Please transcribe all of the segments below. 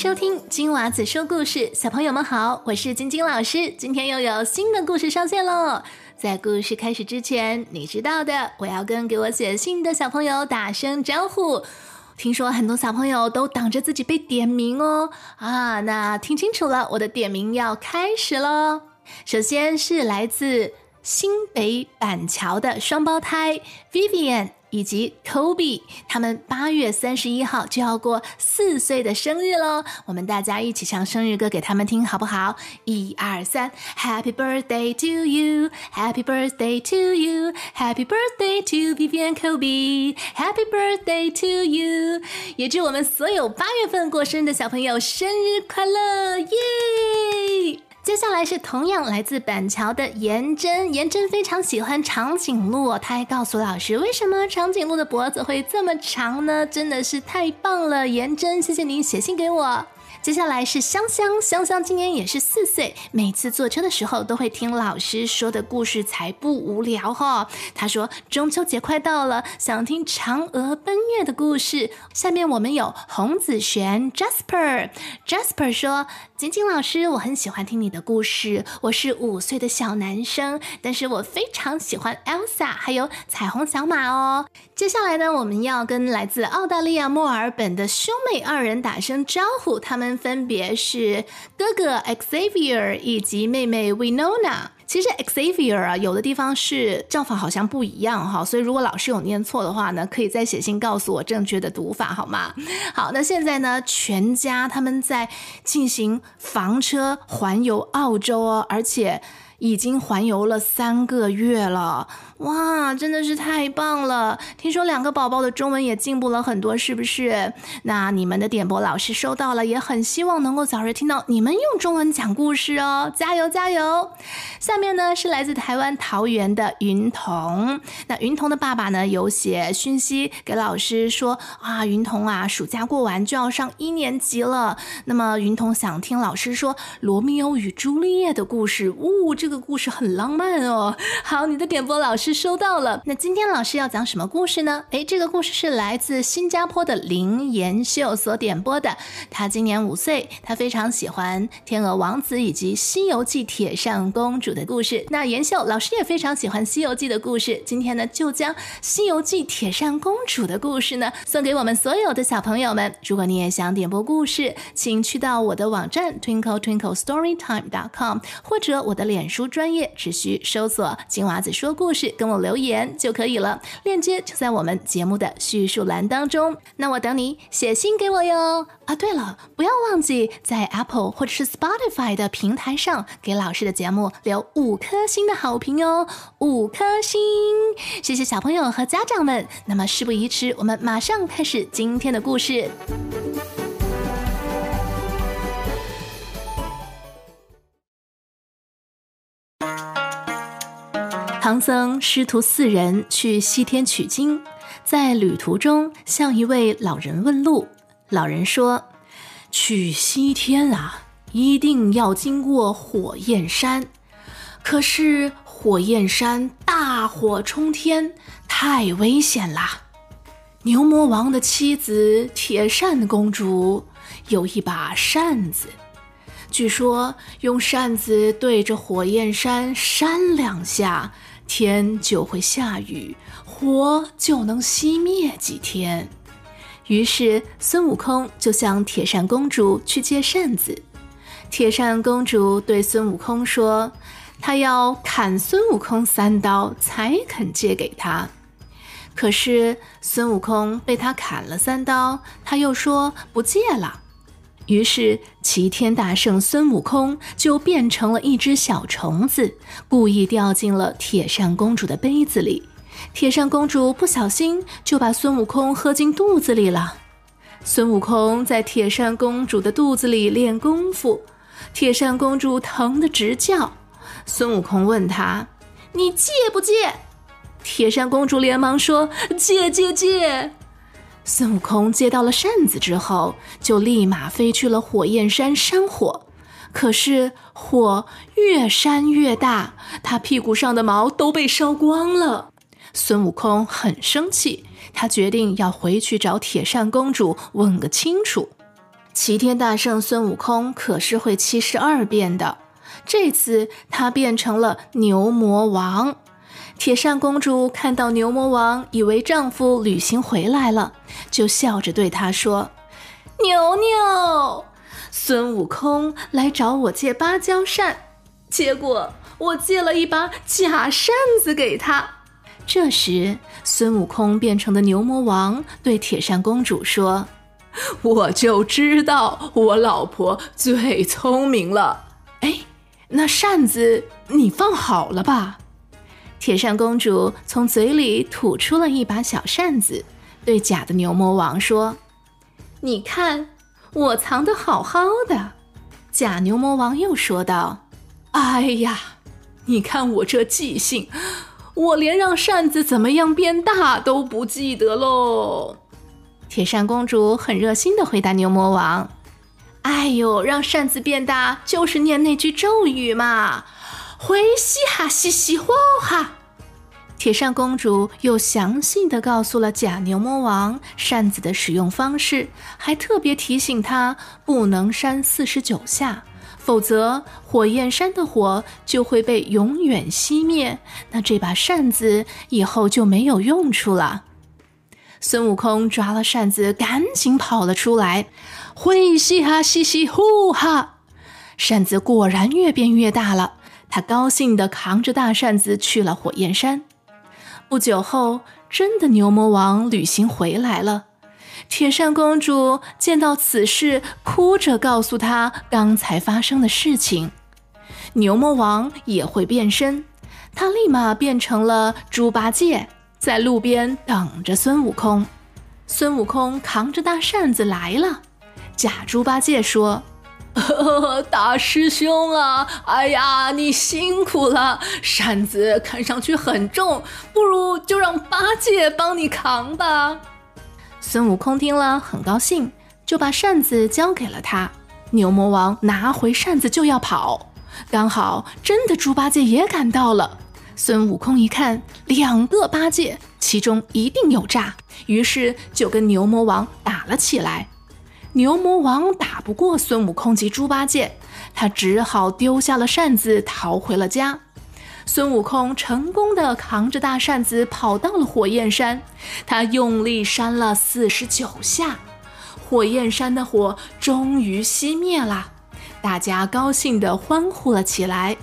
收听金娃子说故事，小朋友们好，我是晶晶老师。今天又有新的故事上线喽！在故事开始之前，你知道的，我要跟给我写信的小朋友打声招呼。听说很多小朋友都等着自己被点名哦，啊，那听清楚了，我的点名要开始喽。首先是来自新北板桥的双胞胎 Vivian。以及 Kobe，他们八月三十一号就要过四岁的生日喽！我们大家一起唱生日歌给他们听，好不好？一二三，Happy birthday to you，Happy birthday to you，Happy birthday to Vivian Kobe，Happy birthday to you！也祝我们所有八月份过生日的小朋友生日快乐，耶！接下来是同样来自板桥的颜真，颜真非常喜欢长颈鹿，他还告诉老师，为什么长颈鹿的脖子会这么长呢？真的是太棒了，颜真，谢谢您写信给我。接下来是香香，香香今年也是四岁，每次坐车的时候都会听老师说的故事，才不无聊哈。他说中秋节快到了，想听嫦娥奔月的故事。下面我们有洪子璇 Jasper，Jasper 说：晶晶老师，我很喜欢听你的故事。我是五岁的小男生，但是我非常喜欢 Elsa 还有彩虹小马哦。接下来呢，我们要跟来自澳大利亚墨尔本的兄妹二人打声招呼，他们分别是哥哥 Xavier 以及妹妹 Winona。其实 Xavier 啊，有的地方是叫法好像不一样哈，所以如果老师有念错的话呢，可以再写信告诉我正确的读法好吗？好，那现在呢，全家他们在进行房车环游澳洲哦，而且。已经环游了三个月了，哇，真的是太棒了！听说两个宝宝的中文也进步了很多，是不是？那你们的点播老师收到了，也很希望能够早日听到你们用中文讲故事哦，加油加油！下面呢是来自台湾桃园的云彤，那云彤的爸爸呢有写讯息给老师说啊，云彤啊，暑假过完就要上一年级了，那么云彤想听老师说罗密欧与朱丽叶的故事，呜，这。这这个故事很浪漫哦。好，你的点播老师收到了。那今天老师要讲什么故事呢？诶，这个故事是来自新加坡的林延秀所点播的。他今年五岁，他非常喜欢《天鹅王子》以及《西游记》铁扇公主的故事。那延秀老师也非常喜欢《西游记》的故事。今天呢，就将《西游记》铁扇公主的故事呢送给我们所有的小朋友们。如果你也想点播故事，请去到我的网站 twinkle twinkle storytime dot com 或者我的脸书。专业只需搜索“金娃子说故事”，跟我留言就可以了。链接就在我们节目的叙述栏当中。那我等你写信给我哟。啊，对了，不要忘记在 Apple 或者是 Spotify 的平台上给老师的节目留五颗星的好评哦，五颗星！谢谢小朋友和家长们。那么事不宜迟，我们马上开始今天的故事。唐僧师徒四人去西天取经，在旅途中向一位老人问路。老人说：“去西天啊，一定要经过火焰山。可是火焰山大火冲天，太危险啦！牛魔王的妻子铁扇公主有一把扇子。”据说用扇子对着火焰山扇两下，天就会下雨，火就能熄灭几天。于是孙悟空就向铁扇公主去借扇子。铁扇公主对孙悟空说：“她要砍孙悟空三刀才肯借给他。”可是孙悟空被他砍了三刀，他又说不借了。于是，齐天大圣孙悟空就变成了一只小虫子，故意掉进了铁扇公主的杯子里。铁扇公主不小心就把孙悟空喝进肚子里了。孙悟空在铁扇公主的肚子里练功夫，铁扇公主疼得直叫。孙悟空问他：“你借不借？”铁扇公主连忙说：“借借借。”孙悟空接到了扇子之后，就立马飞去了火焰山扇火。可是火越扇越大，他屁股上的毛都被烧光了。孙悟空很生气，他决定要回去找铁扇公主问个清楚。齐天大圣孙悟空可是会七十二变的，这次他变成了牛魔王。铁扇公主看到牛魔王，以为丈夫旅行回来了，就笑着对他说：“牛牛，孙悟空来找我借芭蕉扇，结果我借了一把假扇子给他。”这时，孙悟空变成的牛魔王对铁扇公主说。我就知道我老婆最聪明了。哎，那扇子你放好了吧？铁扇公主从嘴里吐出了一把小扇子，对假的牛魔王说：“你看，我藏得好好的。”假牛魔王又说道：“哎呀，你看我这记性，我连让扇子怎么样变大都不记得喽。”铁扇公主很热心的回答牛魔王：“哎呦，让扇子变大就是念那句咒语嘛，回西哈西西呼哈。”铁扇公主又详细的告诉了假牛魔王扇子的使用方式，还特别提醒他不能扇四十九下，否则火焰山的火就会被永远熄灭，那这把扇子以后就没有用处了。孙悟空抓了扇子，赶紧跑了出来，灰嘻哈嘻嘻呼哈，扇子果然越变越大了。他高兴地扛着大扇子去了火焰山。不久后，真的牛魔王旅行回来了。铁扇公主见到此事，哭着告诉他刚才发生的事情。牛魔王也会变身，他立马变成了猪八戒。在路边等着孙悟空，孙悟空扛着大扇子来了。假猪八戒说：“ 大师兄啊，哎呀，你辛苦了，扇子看上去很重，不如就让八戒帮你扛吧。”孙悟空听了很高兴，就把扇子交给了他。牛魔王拿回扇子就要跑，刚好真的猪八戒也赶到了。孙悟空一看，两个八戒，其中一定有诈，于是就跟牛魔王打了起来。牛魔王打不过孙悟空及猪八戒，他只好丢下了扇子，逃回了家。孙悟空成功的扛着大扇子跑到了火焰山，他用力扇了四十九下，火焰山的火终于熄灭了，大家高兴的欢呼了起来。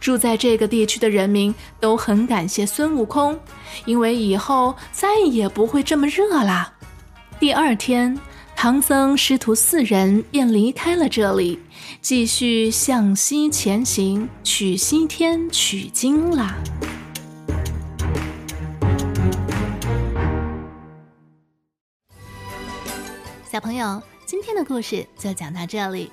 住在这个地区的人民都很感谢孙悟空，因为以后再也不会这么热了。第二天，唐僧师徒四人便离开了这里，继续向西前行，取西天取经啦。小朋友，今天的故事就讲到这里。